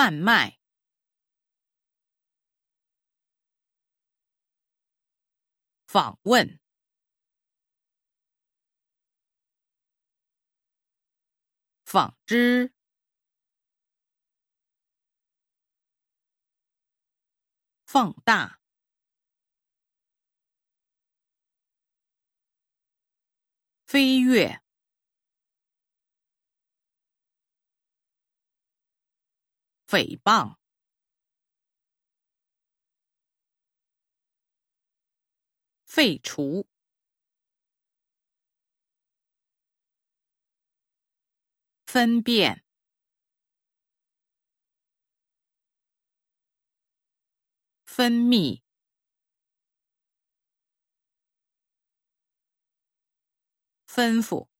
贩卖、访问、纺织、放大、飞跃。诽谤、废除、分辨、分泌、吩咐。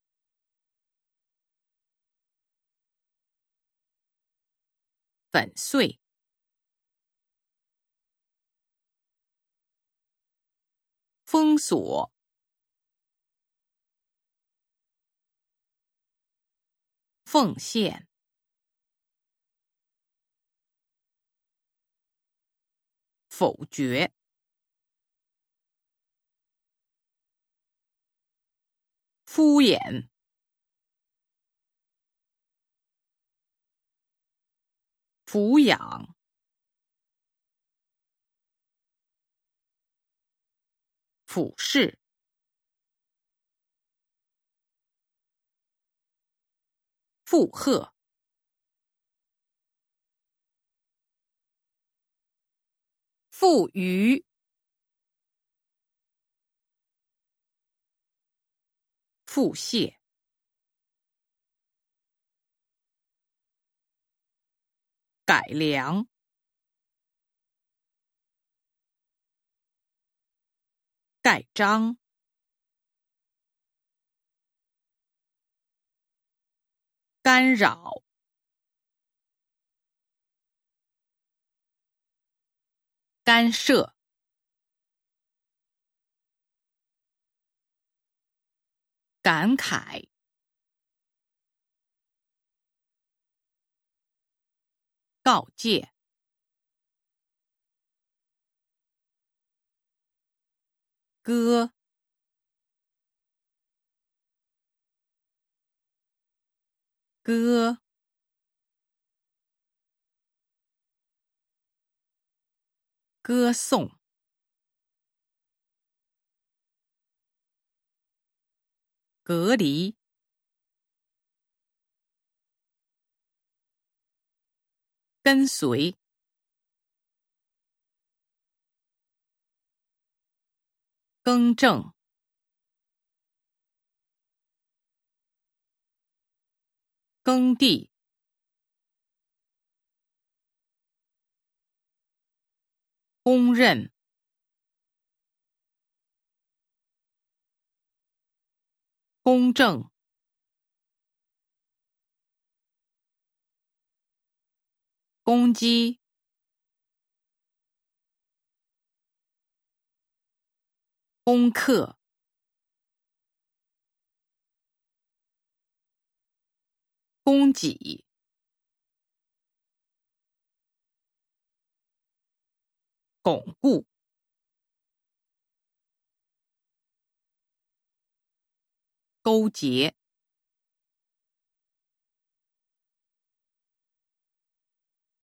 粉碎、封锁、奉献、否决、敷衍。抚养、俯视、负荷、富余、腹泻。改良、盖章、干扰、干涉、感慨。告诫、歌、歌、歌颂、隔离。跟随，更正，耕地，公认，公正。攻击，攻克，供给，巩固，勾结。